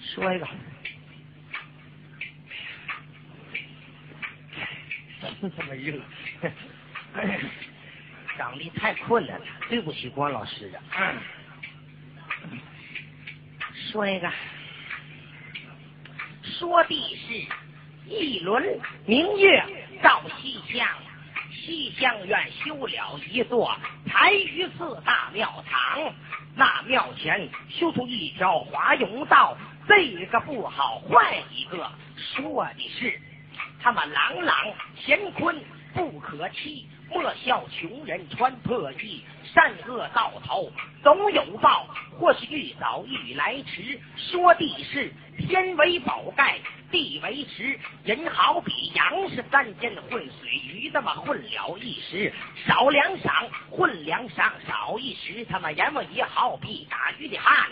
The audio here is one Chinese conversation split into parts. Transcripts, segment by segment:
说一个，真他妈热！哎长得太困难了，对不起关老师啊。嗯说一个，说的是一轮明月照西厢，西厢院修了一座才于寺大庙堂，那庙前修出一条华容道，这个不好换一个。说的是他们朗朗乾坤不可欺，莫笑穷人穿破衣，善恶到头总有报，或是遇早遇来迟。说地是天为宝盖。地为池，人好比羊是三间混水鱼，那么混了一时，少两晌，混两晌少一时，他妈阎王爷好比打鱼的汉，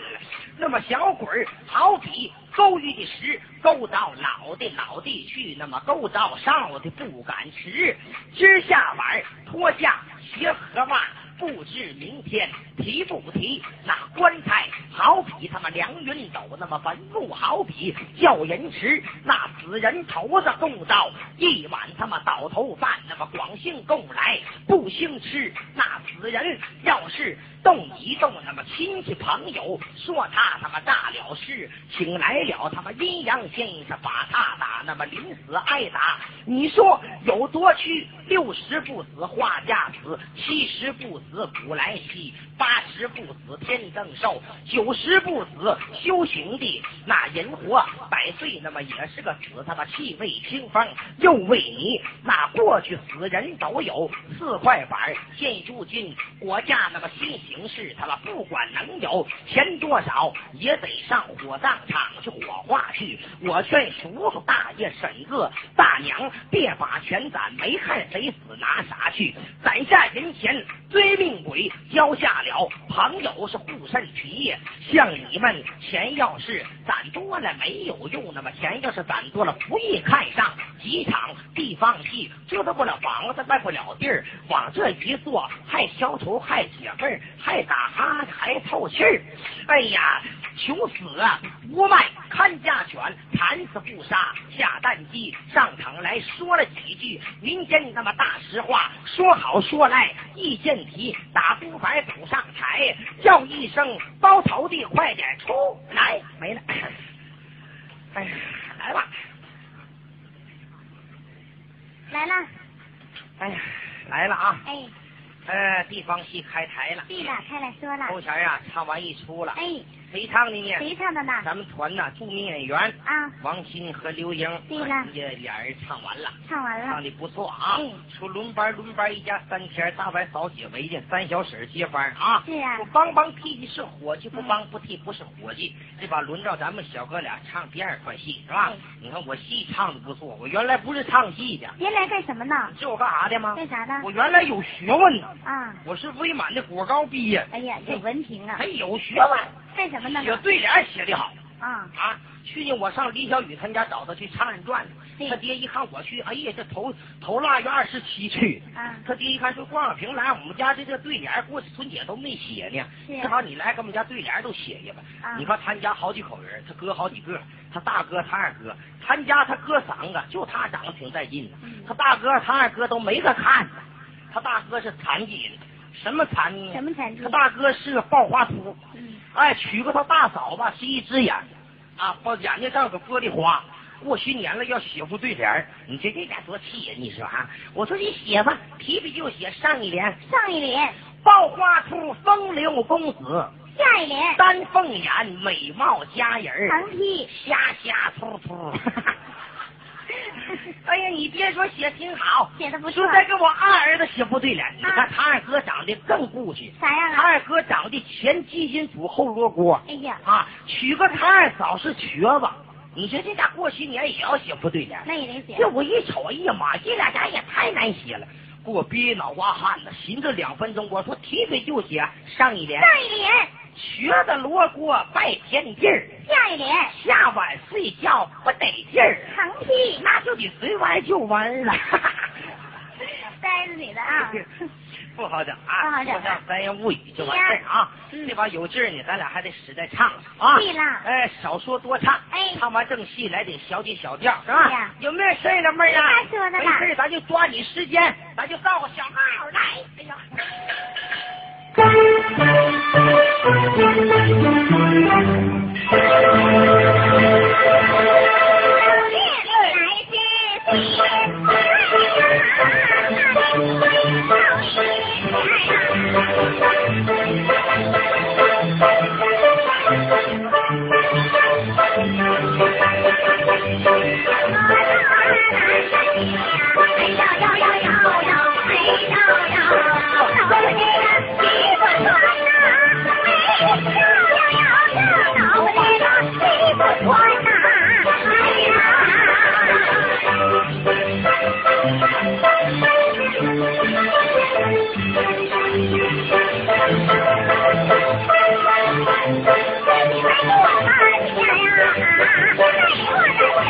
那么小鬼好比勾鱼的石，勾到老的老的去，那么勾到少的不敢迟，今儿下晚脱下鞋和袜。不知明天提不提那棺材，好比他妈梁云斗；那么坟墓好比叫人吃那死人头子供到一碗他妈倒头饭。那么广兴供来不兴吃那死人，要是动一动，那么亲戚朋友说他他妈大了事，请来了他妈阴阳先生把他打，那么临死挨打。你说有多屈？六十不死画家死，七十不死死古来稀，八十不死天增寿，九十不死修行的那人活百岁，那么也是个死他妈气味清风。又为你那过去死人都有四块板，现如今国家那么新形势，他妈不管能有钱多少，也得上火葬场去火化去。我劝叔叔大爷婶子大娘别把钱攒，没看谁死拿啥去，攒下人钱追命鬼交下了，朋友是护身皮。像你们钱要是攒多了没有用，那么钱要是攒多了不易看上。几场地方戏折腾不了房子，卖不了地儿，往这一坐还消愁还解闷，还打哈欠还透气儿。哎呀，求死啊！无卖看家犬，惨死不杀下蛋鸡。上场来说了几句民间那么大实话，说好说赖一见题，打不白补上台，叫一声包头的快点出来，没了。哎呀，来吧。来了，哎呀，来了啊！哎，呃，地方戏开台了。对了，开了说了，头前呀，唱完一出了。哎，谁唱的呢？谁唱的呢？咱们团呐，著名演员啊，王鑫和刘英，对了人家俩人唱完了。唱完了。唱的不错啊嗯！出轮班，轮班一家三天，大白嫂解围去，三小婶接班啊！是啊我帮帮替的是伙计，不帮不替不是伙计。这把轮到咱们小哥俩唱第二块戏是吧嗯？你看我戏唱的不错，我原来不是唱戏的，原来干什么呢？你知道我干啥的吗？干啥的？我原来有学问呢，啊，我是威满的果高毕业，哎呀，有文凭啊还。有学问，干什么呢？写对联写的好。啊，啊，去年我上李小雨他家找他去唱人传，对他爹一看我去，哎呀，这头头腊月二十七去的。啊他爹一看说光小平来，我们家这个对联过去春节都没写呢，正好你来，给我们家对联都写一个。啊你看他家好几口人，他哥好几个，他大哥他二哥，他家他哥三个，就他长得挺带劲的。嗯他大哥他二哥都没个看的，他大哥是残疾的，什么残疾呢？什么残疾他大哥是个暴花秃。嗯，哎，娶个他大嫂吧，是一只眼，啊，把眼睛上个玻璃花。过新年了，要写副对联你这这俩多气呀！你说啊？我说你写吧，提笔就写上一联：上一联，暴花秃，风流公子，下一联，丹凤眼，美貌佳人儿，横批。瞎瞎突突。哎呀，你别说写挺好，写的不错说再给我二儿子写副对联，你看他二哥长得更顾气，啥样啊？他二哥长得前鸡心土后罗锅。哎呀，啊，娶个他二嫂是瘸子，你说这家过新年也要写副对联？那也得写。这我一瞅，哎呀妈，这俩家也太难写了，给我憋脑瓜汗呢。寻思两分钟，我说提笔就写上一联，上一联，瘸子罗锅拜天地儿，下一年，下晚睡觉不得劲儿，横批。那就得随完就完了。呆着你的啊。不好整啊，不好整说上三言五语就完事儿啊。嗯这把有劲儿呢，咱俩还得使再唱唱啊。对了哎，少说多唱。哎唱完正戏来点小姐小调，是吧？有没有事儿了，妹儿啊？没事儿咱就抓紧时间，咱就造个小号来。哎呀。二来是爹妈的功劳，来是爹。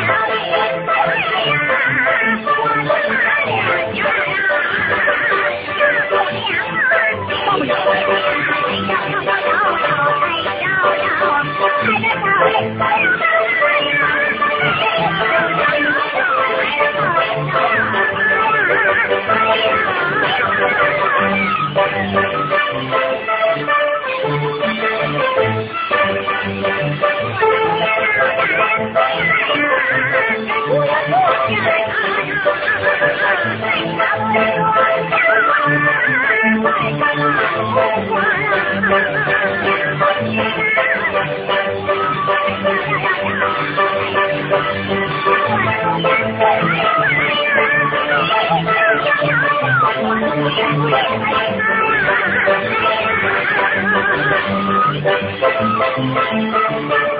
Daddy! 不要不要。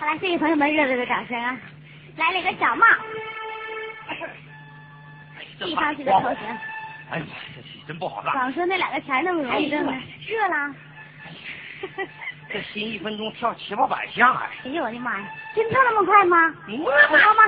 好了，谢谢朋友们热烈的掌声啊！来了一个小帽，哎呀，这戏真不好干。光说那两个钱那么容易挣呢？热了。这心一分钟跳七八百下哎。哎呦我的妈呀，真跳那么快吗？你我跳吗？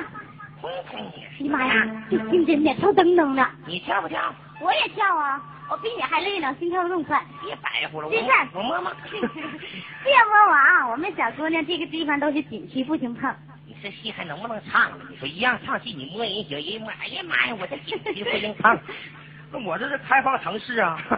碰碰你！哎呀妈呀，这心真的跳噔噔的。你跳不跳？我也跳啊！我比你还累呢，心跳更快。别白活了，我没事我摸摸。别摸我啊！我们小姑娘这个地方都是紧区，不行碰。你这戏还能不能唱了？你说一样唱戏，你摸人行，人摸，哎呀妈呀，我这紧急不行唱。那我这是开放城市啊。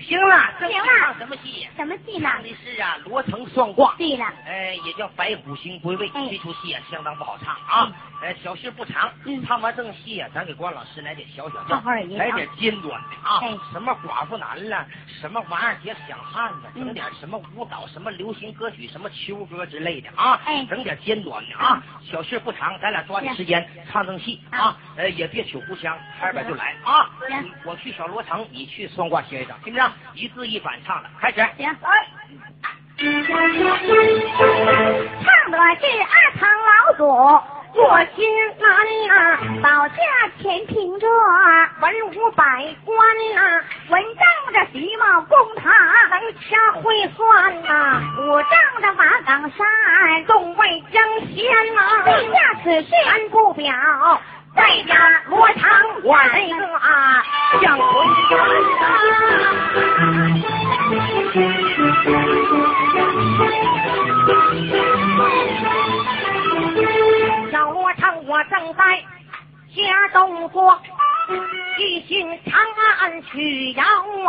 行了，这行了唱什么戏？什么戏呢？唱的是啊，罗成双挂。对了，呃，也叫白虎星归位，哎这出戏啊相当不好唱啊。呃，小戏不长，嗯唱完正戏啊，咱给关老师来点小小调好好儿也，来点尖端的啊。哎什么寡妇男了，什么王二姐想汉子，嗯整点什么舞蹈，什么流行歌曲，什么秋歌之类的啊。哎整点尖端的啊。小戏不长，咱俩抓紧时间唱正戏啊啊。呃，也别取互相，开边就来啊行。我去小罗成，你去双挂先生，听着，一字一反唱的，开始。行。唱的是二堂老祖，我心安呐，保驾前平着文武百官呐，文仗着徐茂公堂，能掐会算呐，武仗着瓦岗山，众位争先呐，陛下此事安不表。在家罗堂我那个啊，将魂小罗成，我正在家动作，一心长安去遥远。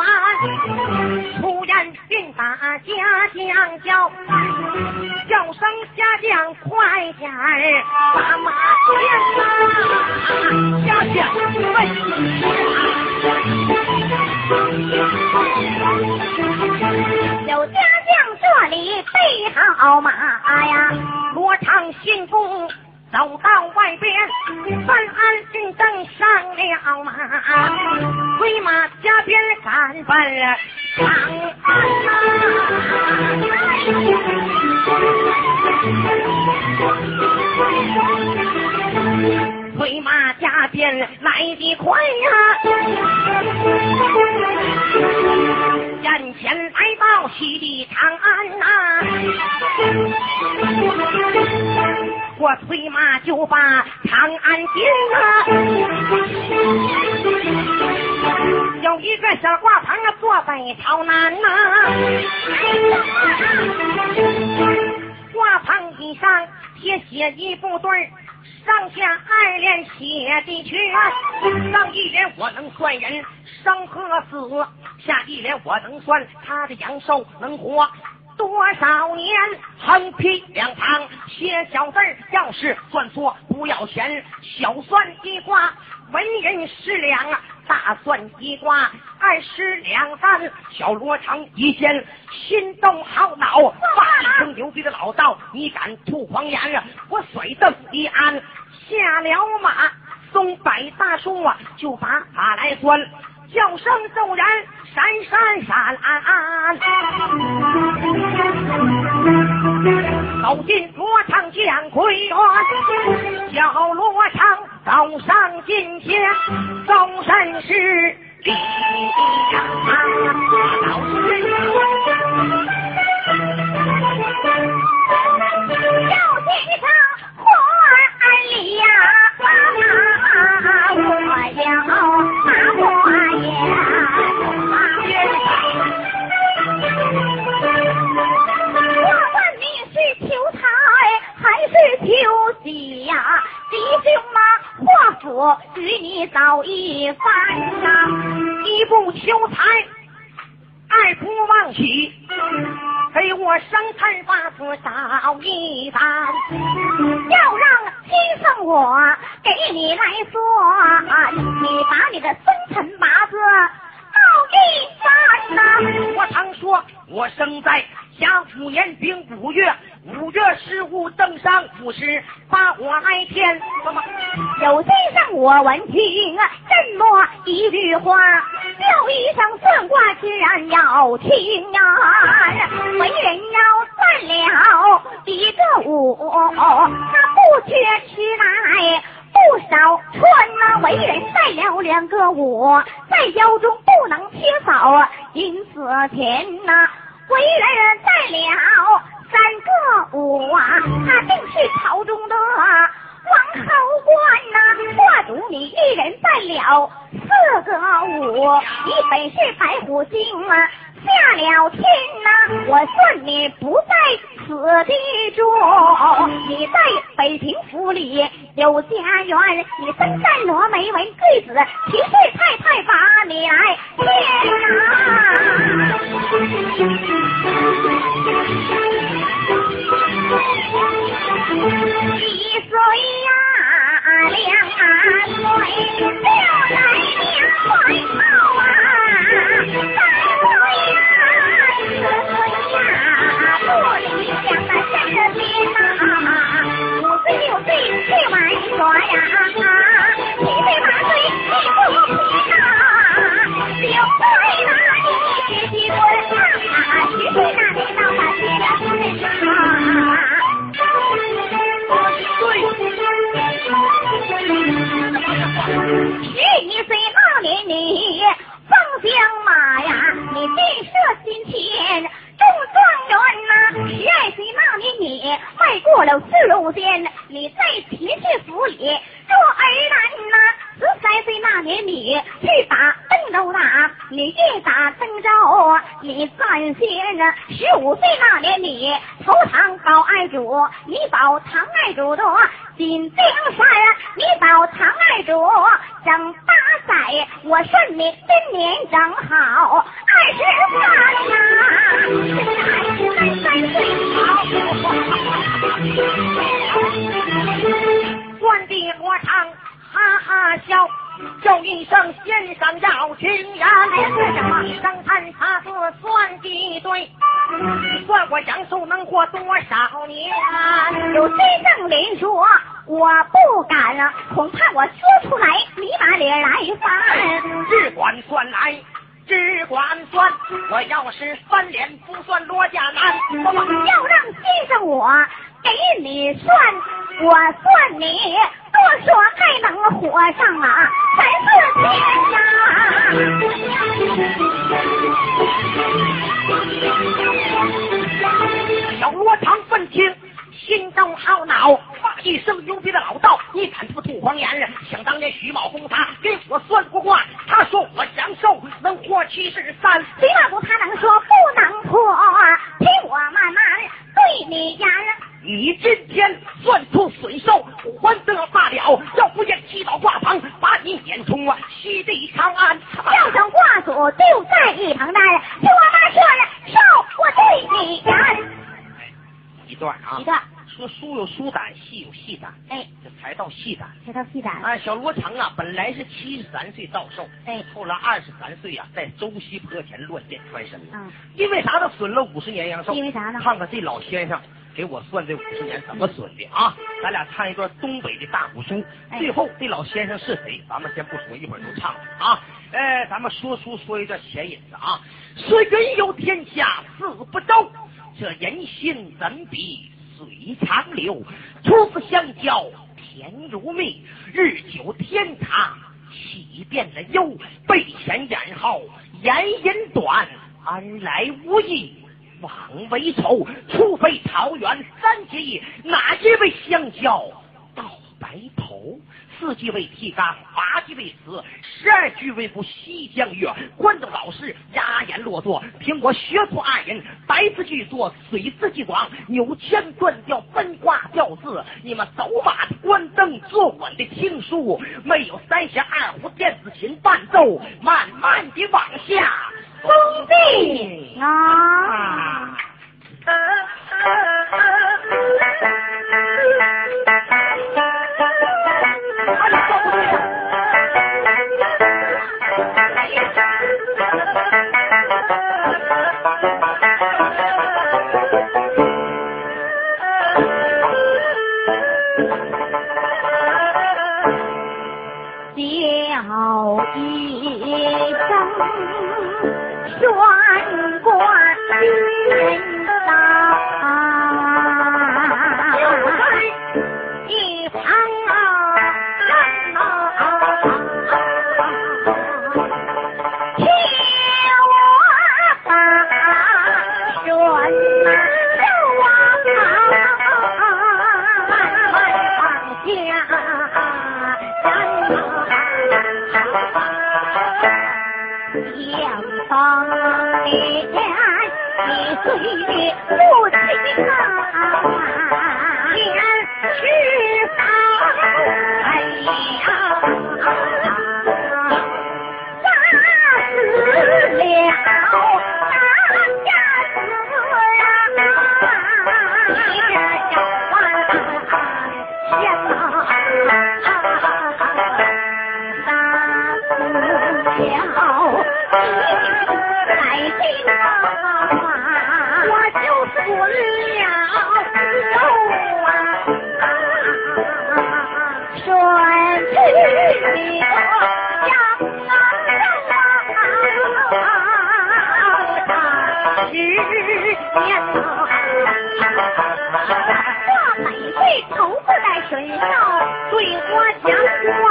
突然便打家将叫，叫声家将快点儿把马牵呐！家将有家将这里备好马呀，罗长信公走到外边，范安进正上了马，催马加鞭赶奔长安呐。催马加鞭来得快呀、眼前来到西的长安呐、我催马就把长安进啊，有一个小挂棚啊，坐北朝南呐、挂棚以上贴写一部对上下二联写的全，上一联我能算人生和死，下一联我能算他的阳寿能活多少年。横批两旁写小字，要是算错不要钱，小算一卦文人十两，大算一卦二十两三。小罗成一见心动好恼，发一声牛逼的老道，你敢吐狂言啊！我甩蹬一按，下了马，松柏大树啊，就把马来钻，叫声骤然闪闪闪，走进罗场见奎元，小罗场走上近前，终身是礼呀，老师。要进上我问你是求财还是求喜呀？弟兄嘛，华府与你早已翻上，一不求财，爱不忘起，给我生辰八字找一番。要让亲生我给你来说，你把你的生辰八字一番呐、我常说，我生在甲午年丙五月，五月十五登上府时，把我来添。有先生我闻听啊，这么一句话，叫一声算卦自然要听啊，为人要算了一个五，他不缺吃来。不少穿呐、为人带了两个我，在腰中不能缺少银子钱呐、为人带了三个我啊，他定是朝中的王侯官呐、画主你一人带了四个我，你本是白虎精啊，下了天呐，我算你不在此地住，你在北平府里有家园，你身在罗眉为贵子，齐贵太太把你来见一岁呀。两啊岁，就来两块套啊，你不平啊，九岁那你结婚啊，十岁那你到大结了婚啊。十一岁那年你放香马呀，你建设心田中状元呐。十二岁那年你迈过了四路间，你在齐氏府里做儿男呐。十三岁那年你去打邓州打，你越打邓州你占先呐。十五岁那年你投唐保爱主，你保唐爱主的。锦江山，你保唐二主整八载，我顺你今年整好二十三呐，生要听言，生谈他字算计对，算我阳寿能活多少年？有真正连说。我不敢了，恐怕我说出来，你把脸来翻。只管算来，只管算。我要是翻脸不算罗家男，要让先生我给你算，我算你多说还能活上啊三四天呀。小罗长愤青。心中懊恼，发一声牛逼的老道，你敢不吐黄言？想当年徐茂公他给我算过卦，他说我阳寿能活七十三。徐茂公他能说不能破？听我慢慢对你言。你今天算出损寿，还得罢了。要不见七宝挂房，把你撵出西地长安。叫声挂主就在一旁待。听我妈说了，寿我对你言。一段啊，一段。说书有书胆，戏有戏胆，哎，这才到戏胆，才到戏胆。哎，小罗成啊，本来是七十三岁到寿，哎，后来二十三岁啊，在周西坡前乱箭穿身。嗯，因为啥呢？损了五十年阳寿。因为啥呢？看看这老先生给我算这五十年怎么损的啊！咱俩唱一段东北的大鼓书，最后这老先生是谁？咱们先不说，一会儿就唱啊。哎，咱们说书说一段前引子啊。说人有天下四不周，这人心怎比？水长流，初次相交甜如蜜，日久天长气变了忧。背前眼后言音短，安来无益枉为仇。除非桃园三结义，哪一位相交到白头？四季未提纲八季未死十二句为不西江月。观众老师哑言落座凭我学徒二人白字巨多水字俱广扭腔断调分卦掉字。你们走马观灯坐稳的听书。没有三弦二胡电子琴伴奏慢慢的往下封闭啊。叫一声，悬挂军。两方天，你随的父亲啊，天是哎呀，杀死了大家子啊，你这啊，你是百姓我就是了顺十年呐这子在学校对我讲话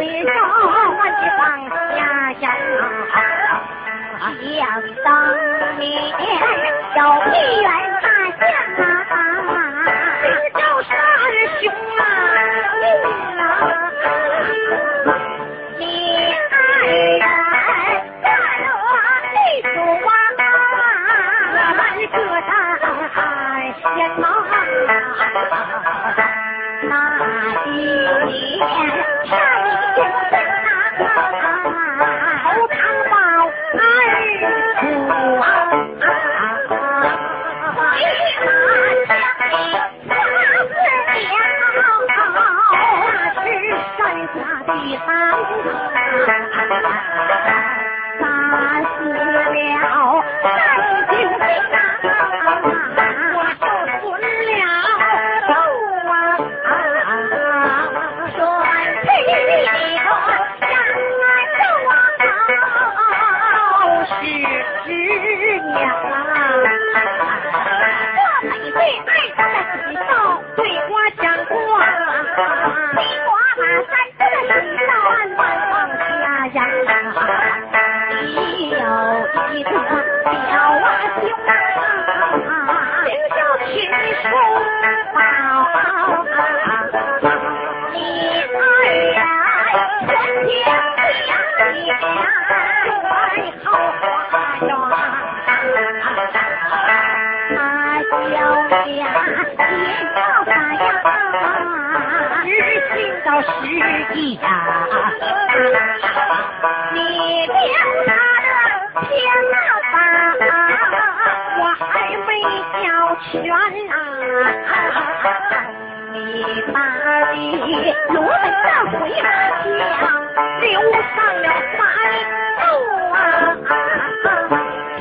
为首望家乡啊，想当年有平原大将啊，赵尚雄啊，你万人，大破敌十，山。你呀，真。日进到十一呀，你听他的天哪大，我还没交全啊，你把你罗门的回把枪，留上了三斗啊。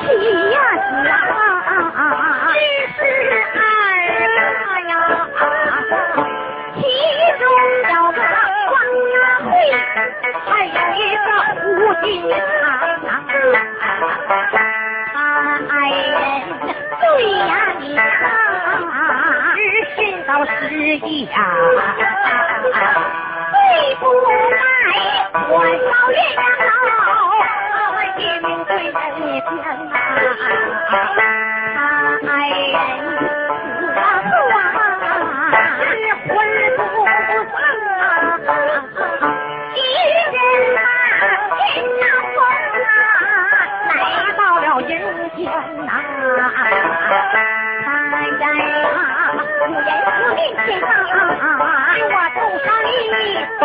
喜呀喜呀，七十二呀，其中有个王家会，还有一个胡金宝。哎，对呀，你是到十一呀，对不来我到岳阳楼。天命罪在你呐啊爱人死啊死啊魂不散啊敌人啊命来风啊来到了人间呐啊有人啊我透上一把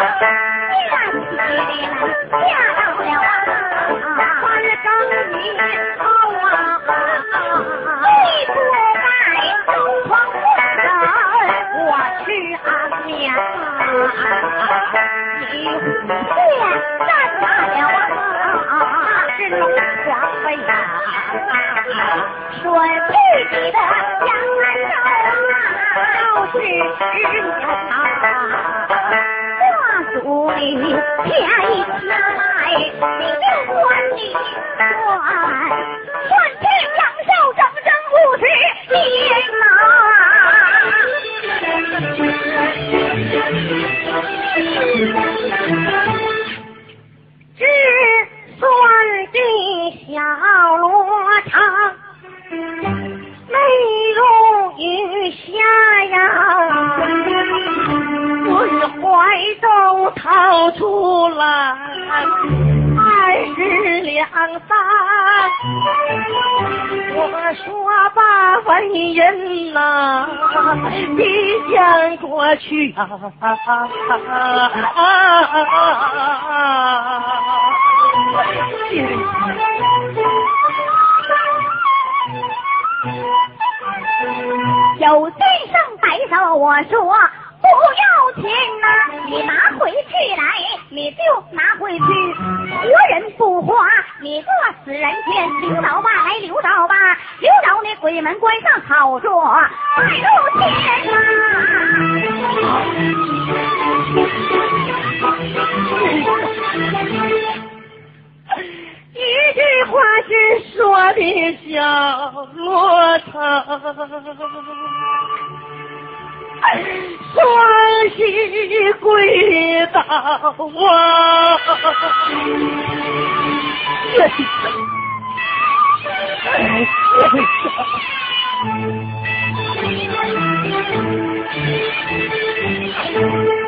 嫁起了，嫁到了啊，三更以啊，你在床，我去安眠啊。你啊？是龙床妃，说自己的，是十年。对天便宜拿来你就管你算算天阳寿整整五十年去啊有先生摆手，我说不要钱呐，你拿回去来，你就拿回去。活人不花，你做死人钱。刘老八来，刘老八，刘老那鬼门关上好做卖路钱呐。一句话是说的小罗成，双膝跪倒啊！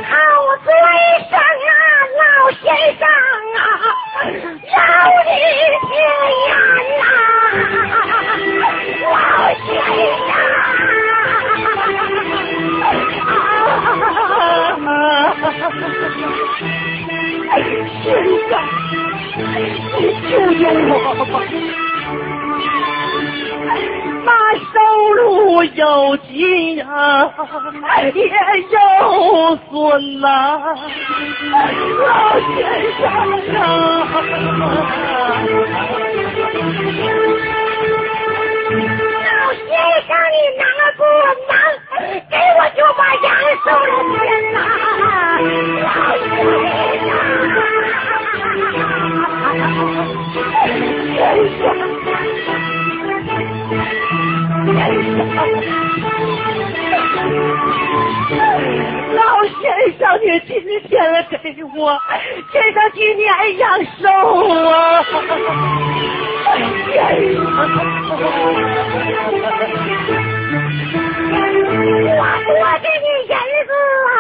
好嘴上啊，老先生啊！老的天呀老先生，先生，你救救我吧！那收入有急呀，也有损呐。老先生啊，先生你拿不拿？给我就把羊收了去呐！老先生。老先生，你今天给我这个几年养寿啊！我多给你银子啊，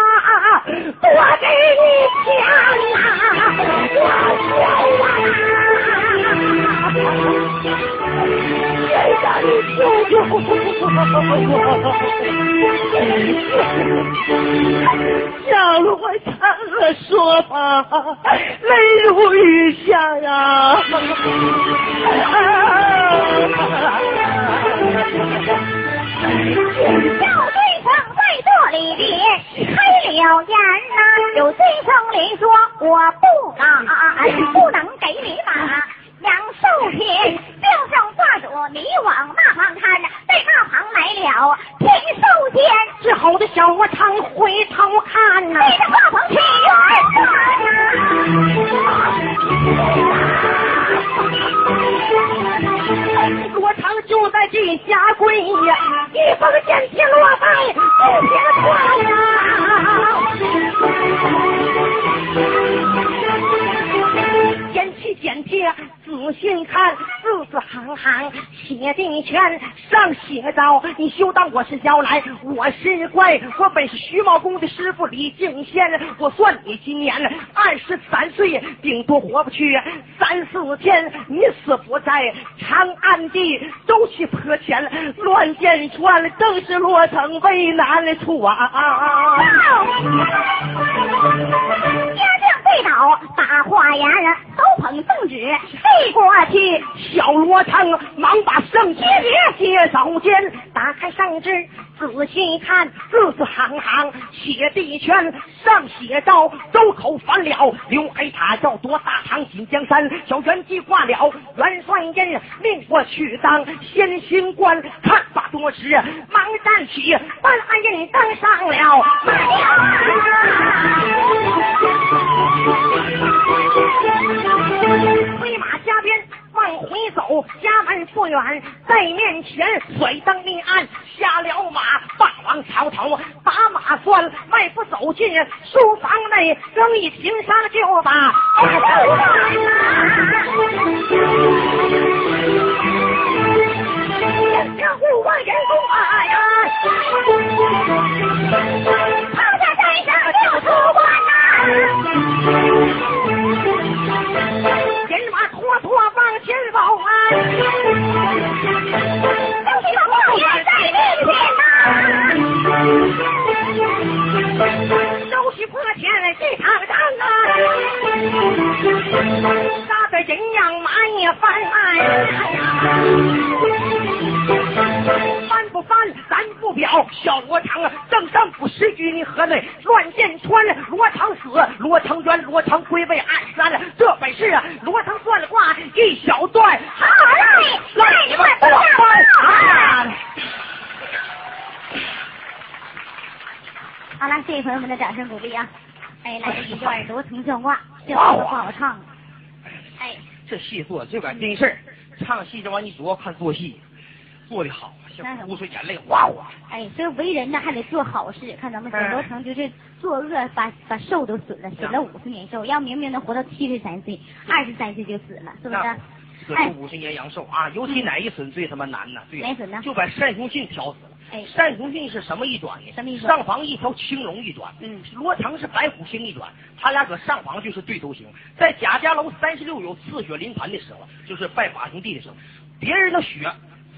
多给你钱啊，老先生，你救救我！小罗成说吧，泪如雨下呀。小队长在这里边开了言呐，有先生里说我不敢，不能给你把寿天，就剩画主你往那旁看，在那旁来了天寿天，之后的小我常回头看呐，你的画旁去远罗成就在地下跪呀，一封简帖落在不平川行写的全，上写着：你休当我是妖来，我是怪，我本是徐茂公的师傅李敬先，我算你今年二十三岁，顶多活不去三四天。你死不在，长安地都去破钱，乱箭穿了，更是落成为难处啊！家将对倒，大话言，都捧圣旨。为国起小罗成，忙把圣旨接手间，打开圣旨仔细看，字字行行写地权，上写着周口反了，刘海他要夺大唐锦江山，小元吉挂了元帅印，命我去当先行官，看罢多时，忙站起，把暗印登上了。飞马加鞭往回走，家门不远，在面前甩灯立案，下了马，霸王朝头，把马拴，迈步走进书房内，扔一平上就把。这户外人工马呀，跑在山上就出关呐。Thank you. 戏做的这边真事儿，唱戏这玩意儿你主要看做戏，做的好，像哭出眼泪哗哗。哎，这为人呢还得做好事。看咱们沈罗成就是作恶，把把寿都损了，损了五十年寿。要明明能活到七十三岁，二十三岁就死了，是不是？死哎出五十年阳寿啊！尤其哪一损最他妈难呢？对呀哪损呢就把单雄信挑死了。哎单雄信是什么一转呢？什么意思上房一条青龙一转，嗯罗成是白虎星一转，他俩搁上房就是对头星。在贾家楼三十六有刺血临盘的时候，就是拜把兄弟的时候，别人的血。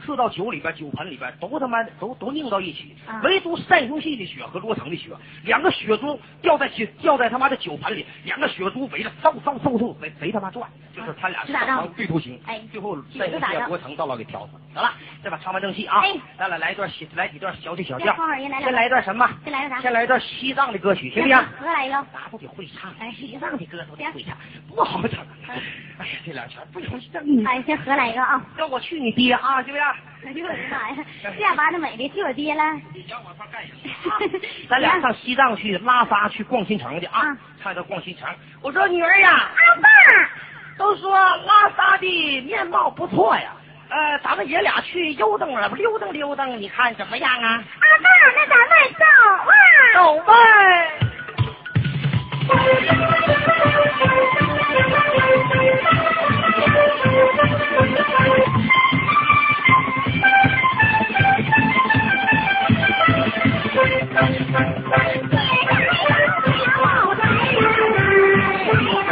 刺到酒里边，酒盆里边都他妈都都拧到一起，啊唯独单雄信的血和罗成的血，两个血珠掉在酒掉在他妈的酒盆里，两个血珠围着嗖嗖嗖嗖贼贼他妈转，就是他俩是对头星。哎最后是单雄打仗信罗成到了给挑死。得了，这把唱完正戏啊哎，咱俩来一段小来几段小曲小调先来一段什么？先来个啥先来一段西藏的歌曲，行不行？何来一个？大家都得会唱，哎西藏的歌都得会唱，不好唱。哎呀，这两全不好唱。哎，先合来一个啊？让我去你爹啊，行不行？哎呦我的妈呀！这把子美的替我爹了。你想往上干啥？咱俩上西藏去拉萨去逛新城去啊啊！唱一段逛新城。我说女儿呀，阿爸，都说拉萨的面貌不错呀，呃，咱们爷俩去悠登了，溜达溜达，你看怎么样啊？阿爸，那咱们走啊！走呗。前方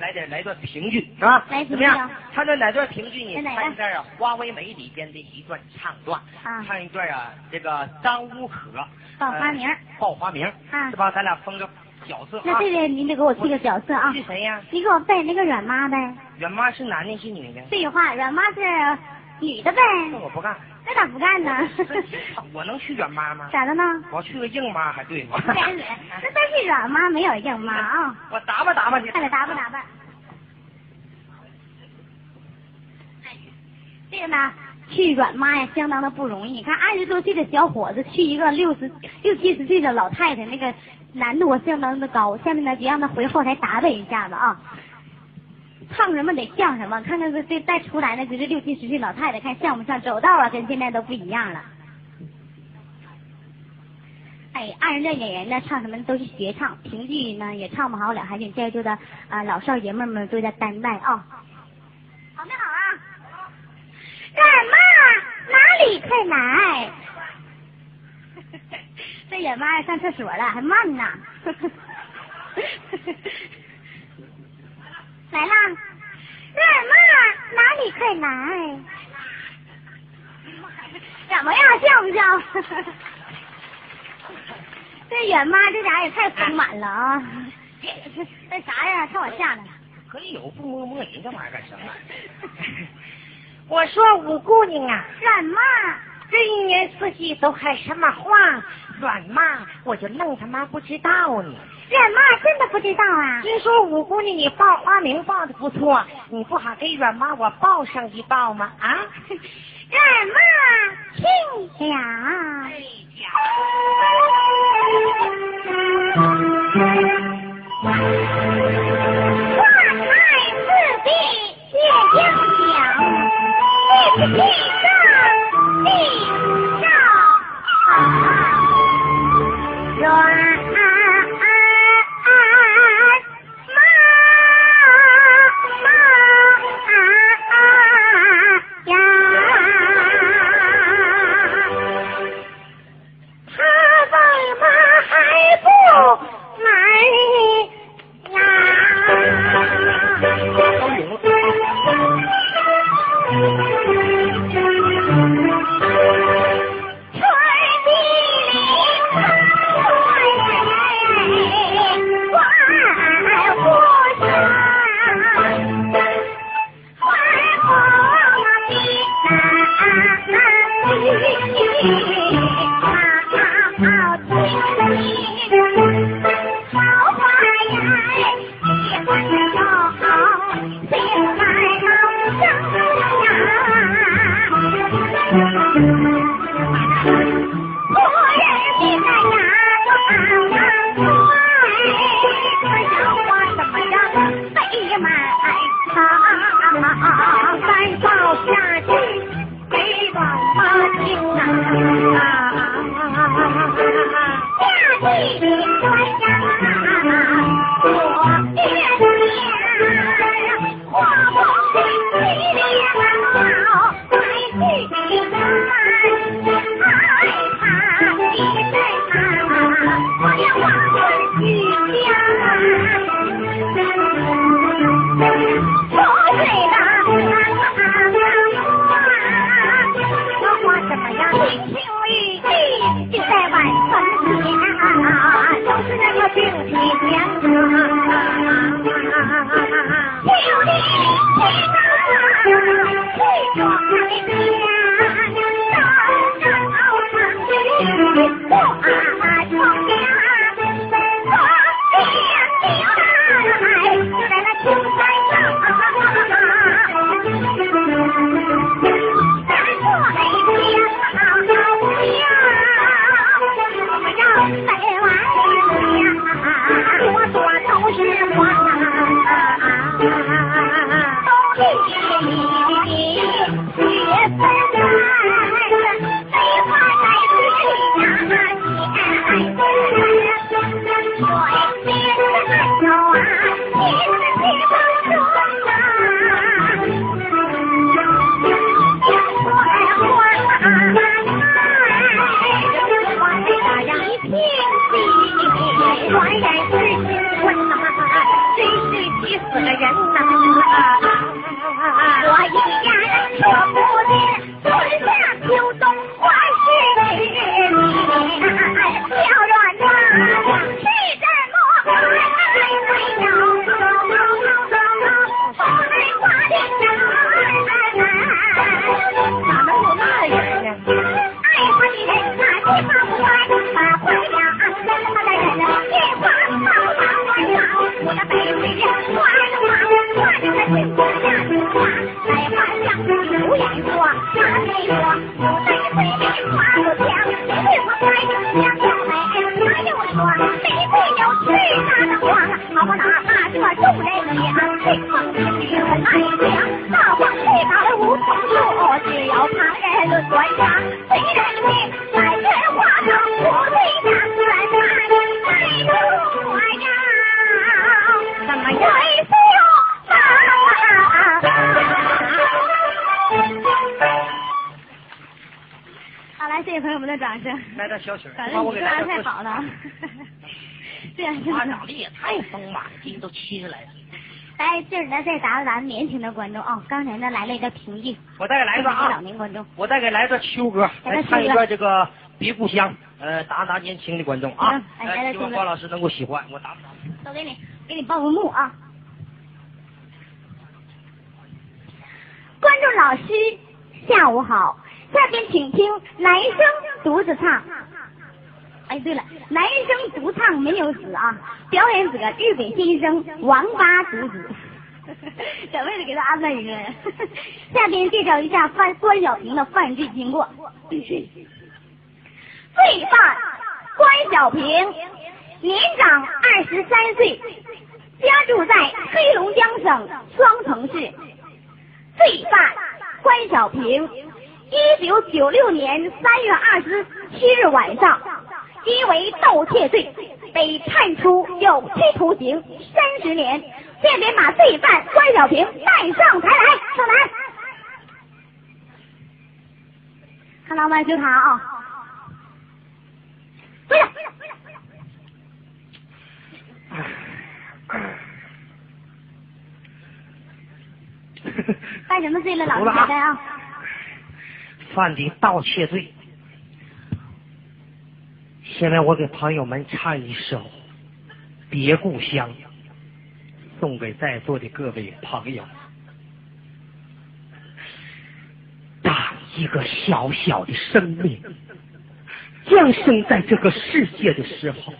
来点来段评剧啊，来怎么样？唱段哪段评剧呢？来哪个唱一段啊，《花为媒》里边的一段唱段，啊唱一段啊，这个张无可报花名呃报花名啊是吧？咱俩分个角色啊。那这个您得给我替个角色啊是，谁呀？你给我背那个阮妈呗。阮妈是男的，是女的？废话，阮妈是女的呗，那我不干，那咋不干呢？我能去软妈吗？咋的呢？我要去个硬妈还对吗？那真是软妈没有硬妈啊！我打扮打扮去。快点打扮打扮。这个呢，去软妈呀，相当的不容易。你看，二十多岁的小伙子去一个六十六七十岁的老太太，那个难度啊相当的高。下面呢，就让他回后台打扮一下子啊。唱什么得像什么，看看这这再出来呢，就是六七十岁老太太，看像不像走道啊，跟现在都不一样了。哎，二人转演员呢，唱什么都是学唱，评剧呢也唱不好了，还得在座的啊、老少爷们们都在担待啊。好没好啊？干嘛？哪里快来？这远妈上厕所了，还慢呢。来啦！软妈，哪里快来？怎么样，像不像？这远妈这家也太丰满了啊！那啥呀，看我下来。可以有不摸摸你干嘛干什么？我说五姑娘啊，软妈，这一年四季都开什么花？软妈，我就愣他妈不知道呢。软妈真的不知道啊！听说五姑娘你报花名报的不错，你不好给软妈我报上一报吗？啊？软妈听讲。花开四地皆应晓，地是地上地上软来呀？难啊！小曲儿，我给。太好了。这样就夸张力也太丰满，今都七十来岁。来，这儿呢再打打咱年轻的观众啊！刚才呢来了一个平静，我再给来一段啊年观众。我再给来段秋歌，来来唱一段这个《别故乡》，呃，打打年轻的观众啊嗯，哎来呃希望段秋歌关老师能够喜欢，我打。都给你，给你报个幕啊！观众老师，下午好，下边请听男生独自唱。哎，对了，男生独唱没有死啊！表演者日本先生王八独子，小妹子给他安排一个人。下边介绍一下犯关小平的犯罪经过。罪犯关小平，年长二十三岁，家住在黑龙江省双城市。罪犯关小平，一九九六年三月二十七日晚上，因为盗窃罪被判处有期徒刑三十年。下面把罪犯关小平带上台来，上台。看老板就他啊，对了，犯什么罪了，老师觉得啊？犯的盗窃罪。现在我给朋友们唱一首《别故乡》，送给在座的各位朋友。当一个小小的生命降生在这个世界的时候，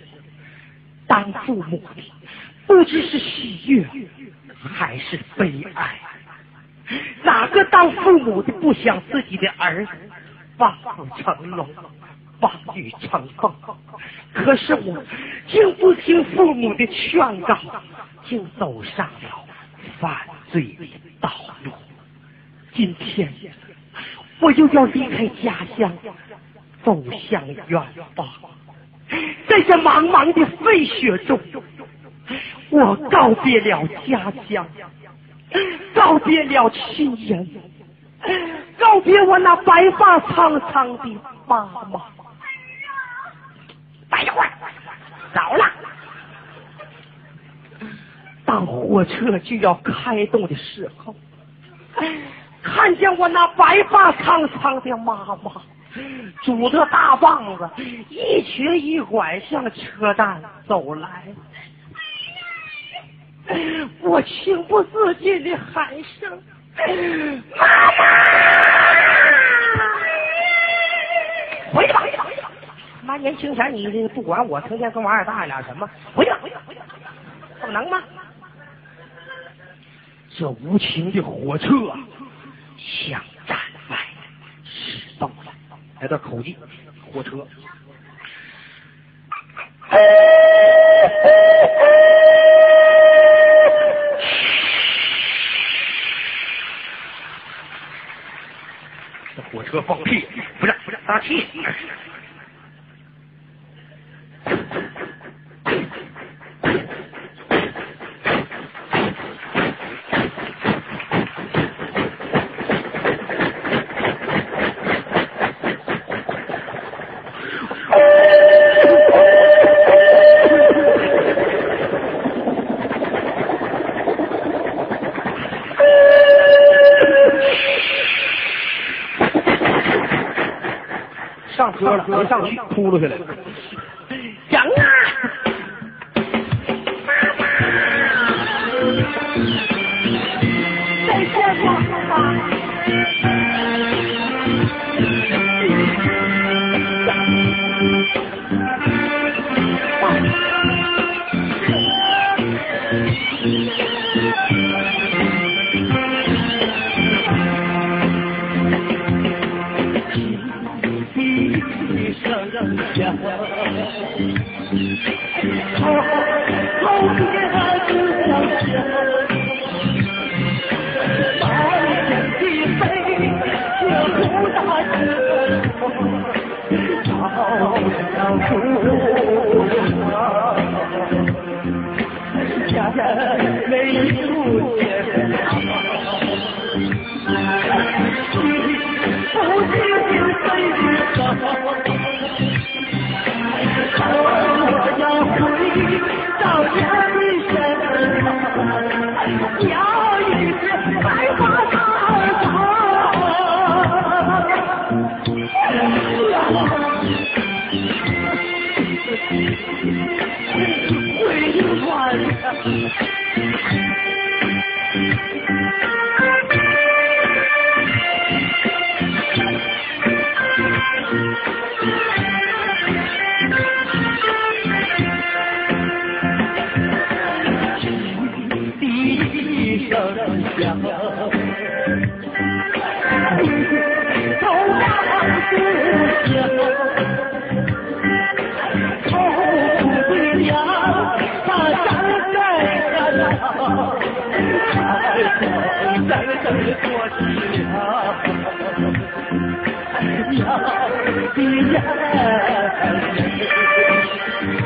当父母的不知是喜悦还是悲哀。哪个当父母的不想自己的儿子望子成龙、望女成凤？可是我竟不听父母的劝告，竟走上了犯罪的道路。今天我又要离开家乡，走向远方。在这茫茫的废雪中，我告别了家乡。告别了亲人，告别我那白发苍苍的妈妈。待一会儿，早了。当火车就要开动的时候，看见我那白发苍苍的妈妈，拄着大棒子，一瘸一拐向车站走来。我情不自禁的喊声：“妈妈！”妈，年轻前你这不管我，成天跟王二大爷俩什么？回去了，回去了，回去吧！不能吗？这无情的火车向站外驶到了，来到口技，火车。这火车放屁，不是不是打气。上车了，没上去，扑噜下来了。Yeah. Thank you.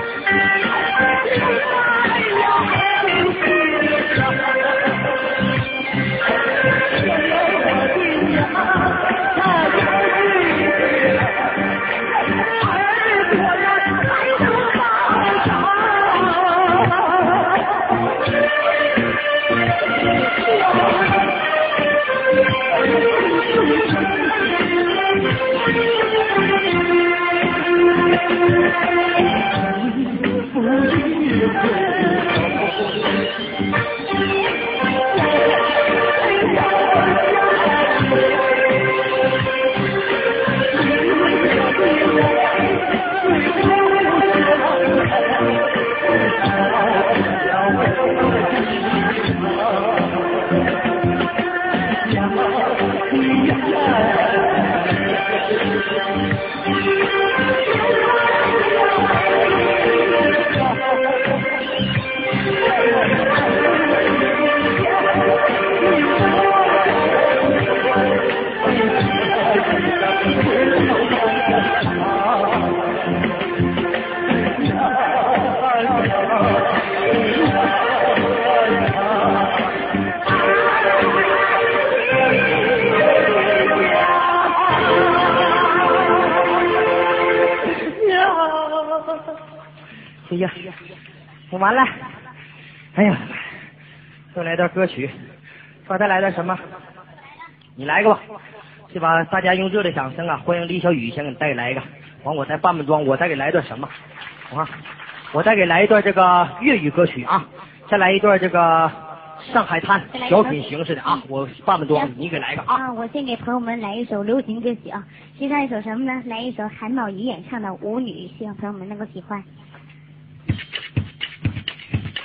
哎呀，我完了！哎呀，又来段歌曲，说再来段什么？你来个吧，这把？大家用热烈掌声啊，欢迎李小雨先给你带来一个。完，我再扮扮装，我再给来段什么？啊，我再给来一段这个粤语歌曲啊，再来一段这个《上海滩》小品形式的啊，我扮扮装，你给来一个啊。啊，我先给朋友们来一首流行歌曲啊，欣赏一首什么呢？来一首韩宝仪演唱的《舞女》，希望朋友们能够喜欢。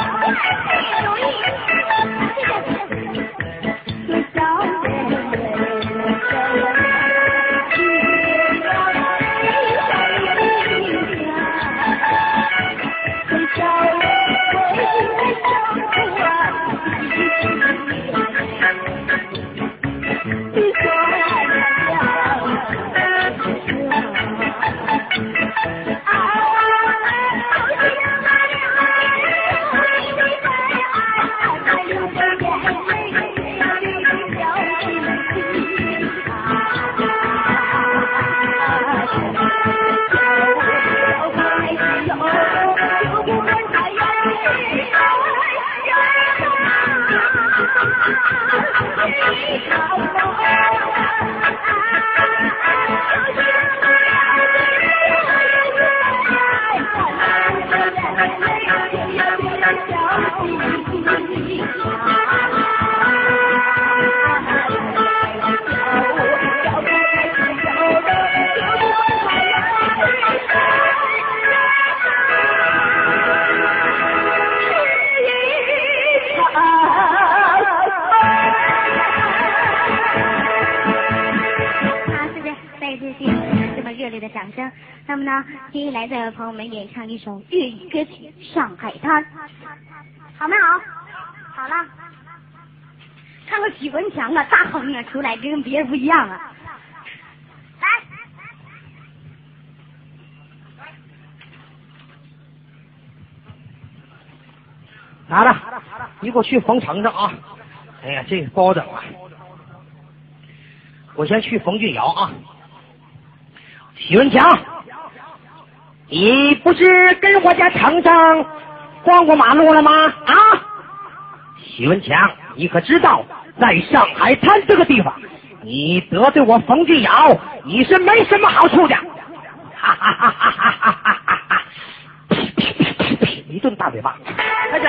Thank you. Hey, 的朋友们演唱一首粤语歌曲《上海滩》，好没好？好了，看个许文强啊，大哼啊出来，跟别人不一样啊！来，拿着，你给我去冯程程啊！哎呀，这个不好整啊！我先去冯俊尧啊。许文强，你不是跟我家程程逛过马路了吗？啊！许文强，你可知道，在上海滩这个地方，你得罪我冯俊尧，你是没什么好处的。哈哈哈哈哈哈哈哈哈！噼噼噼噼噼，一顿大嘴巴，开始。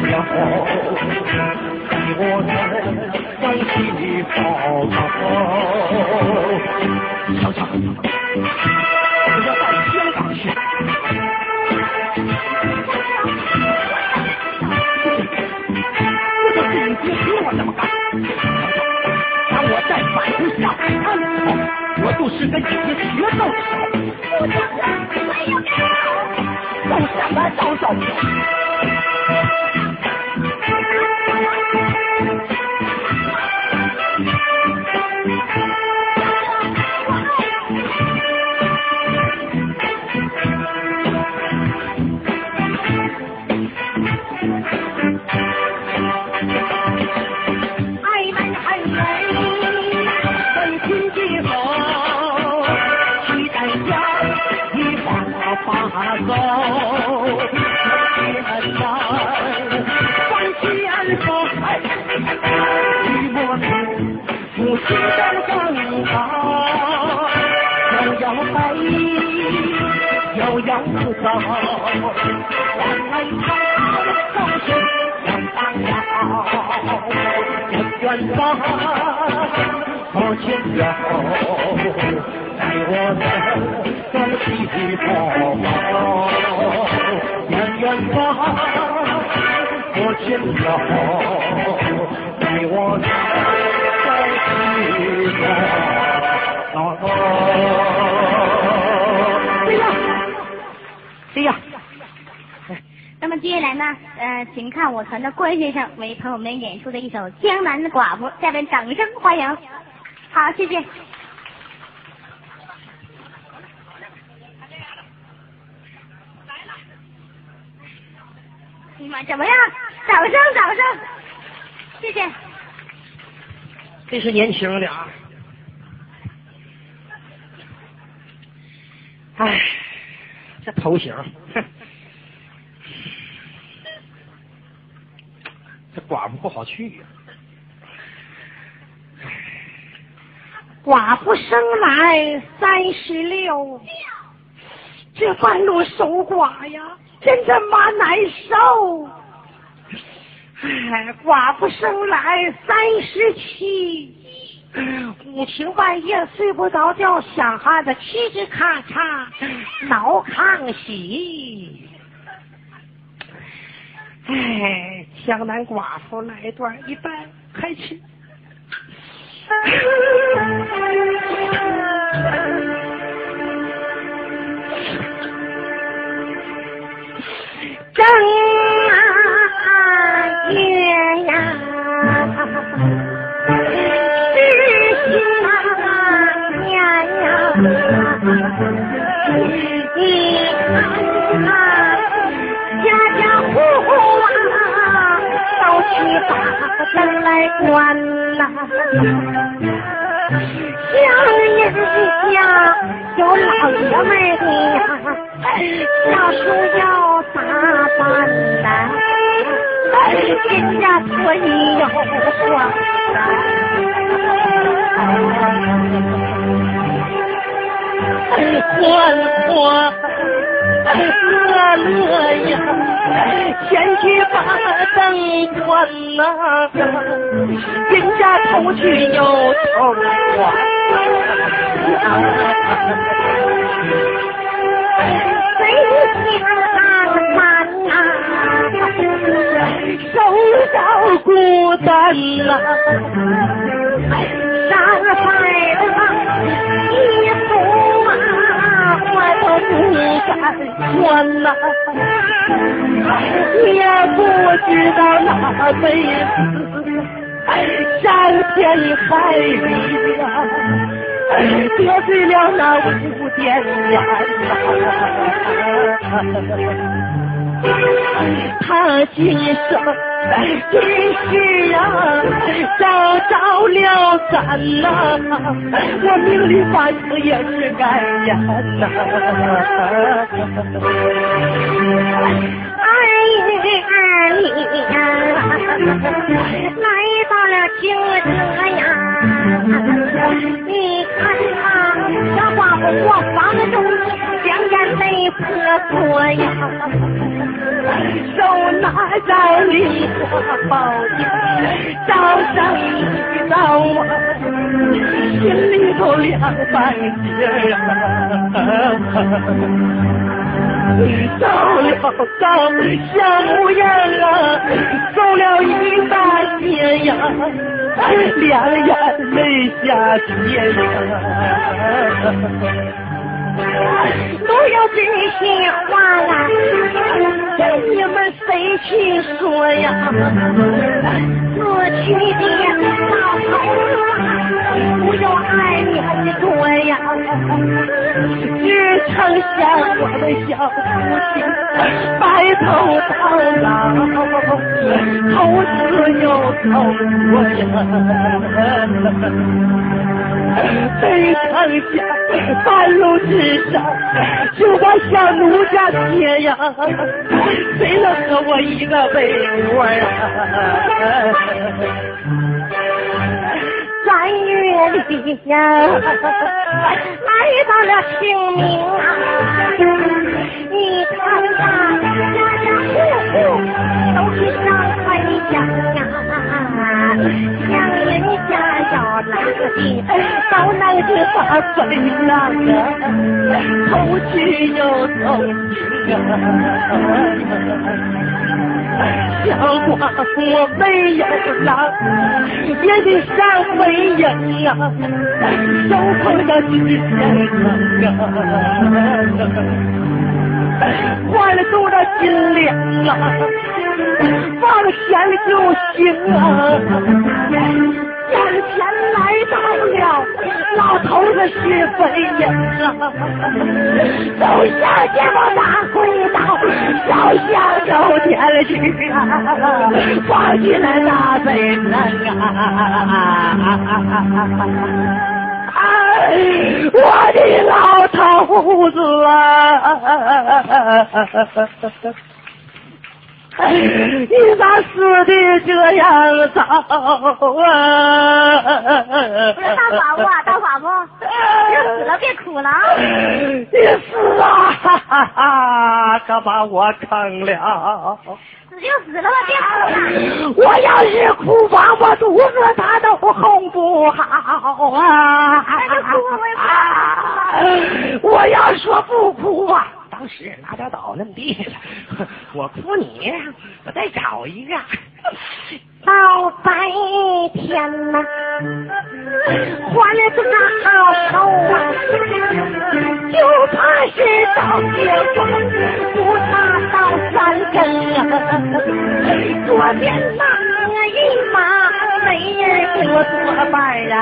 你要我怎样去报答小强我要到香港去。你己学着，不唱歌，没有歌，做什么都着。向左走，向右走，总是向中央。向远方，莫前扰，替我再走几趟。向远方，莫前扰，替我再走几趟。那么接下来呢，呃，请看我团的关先生为朋友们演出的一首《江南的寡妇》，下面掌声欢迎。好，谢谢。你们怎么样？掌声，掌声。谢谢。这是年轻的啊。哎，这头型，哼，寡妇不好去呀、寡妇生来三十六，这半路守寡呀，真他妈难受。哎，寡妇生来三十七，五更半夜睡不着觉，想孩子嘁哧咔嚓挠炕席。哎，湘南寡妇来一段一半开始。正月呀，是新年呀，你看你把灯来关呐。乡人家有老爷们的呀，小叔要打扮呐，人家可以有花欢欢乐乐呀，前去把灯关呐，人家头去又头谁想难呐，手着孤单呐，上海的衣服啊，不敢穿呐，也不知道哪辈子山前海里呀。得罪了那五点眼他今生今世啊，着了咱呐，我命里反正也是该演呐。二月二里呀，来到了京城呀，你看他小寡妇过房中两没婆婆呀，手拿着梨花宝剑，招上一刀啊，心里头凉半截啊。到了道像模样啊，走了一大街呀，两眼泪下天呀。都要真心话啦，你们谁去说呀？死去的老头啊，不要爱念多呀，只剩下我的小父亲白头到老，头死又头活呀，没剩下半路之上，就把小奴家贴呀，谁能和我一个被窝呀？三月里呀，来到了清明啊，你看看家家户户都是上回乡呀，乡人家要来的都能是发飞浪啊，偷去又偷去啊。小寡妇没有郎，也得上回营啊，手捧着纸钱啊，换了多少斤两啊，放钱就行啊。眼前来到了老头子是飞营啊，走下街往大推到小巷口前去啊，放进了大北城啊！我的老头子啊！你咋死的这样早啊？不是大寡妇啊，大寡妇，你死了别哭了啊！你死啊！哈哈哈，可把我坑了。死就死了吧，别哭了。我要是哭吧，我肚子它都哄不好啊！那就哭我也我要说不哭啊！当时拿点倒那么地了，我哭你，我再找一个。到白天呐，换了个好手啊，就怕是到夜晚不打到三更啊。左边那一马没人给我作伴啊，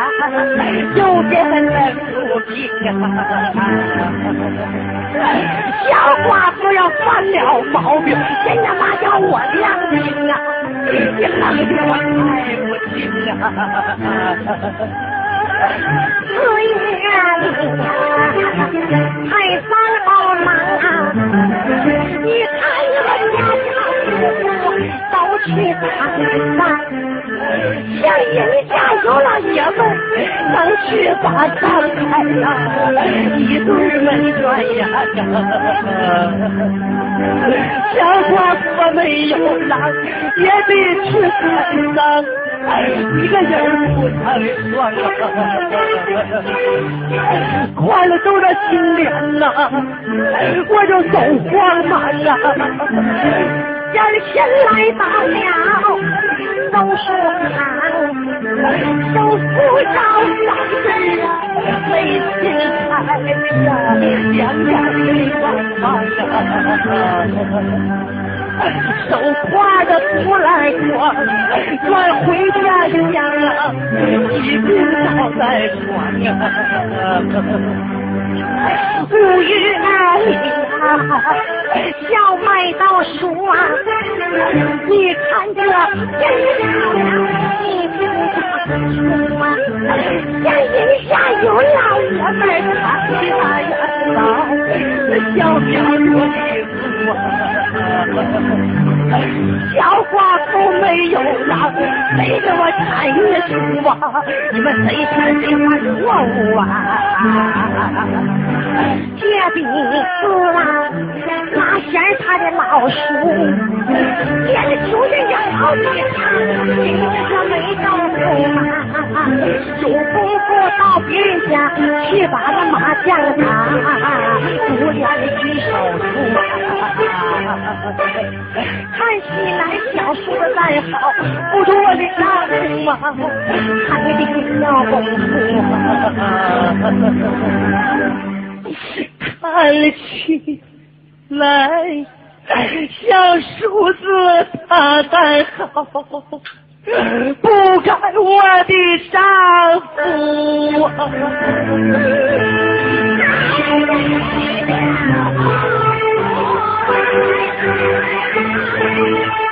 右边那路兵啊。小寡妇要犯了毛病，真他妈叫我良心啊！你冷的我太不轻啊！四月里太上好忙啊！你看我家家户户都去看山。像人家有了爷们，能去把张开呀，一对门转呀。小寡妇没有郎，也得去看丧，一个人不成双啊。快了走到新年呐，我就走慌忙啊。今儿前来到了榕树旁，手扶着三根啊没青菜呀，两眼泪汪汪啊。手挎着土来过，转回家乡啊，一病倒在床啊。五月里啊，小麦稻熟啊，你看这天上一，下有老爷们看他呀，小小说的啊，小寡妇没有郎，谁给我看月书啊？你们谁看谁看错误啊？这鼻子啊，哪嫌他的老叔？连着求人家好几趟，这没到手嘛，有功夫到别人家去把那麻将打，不愿举手出。看起来小叔子再好，不如我的丈夫啊，还得要功夫。看起来，小叔子他还好，不该我的丈夫。Thank.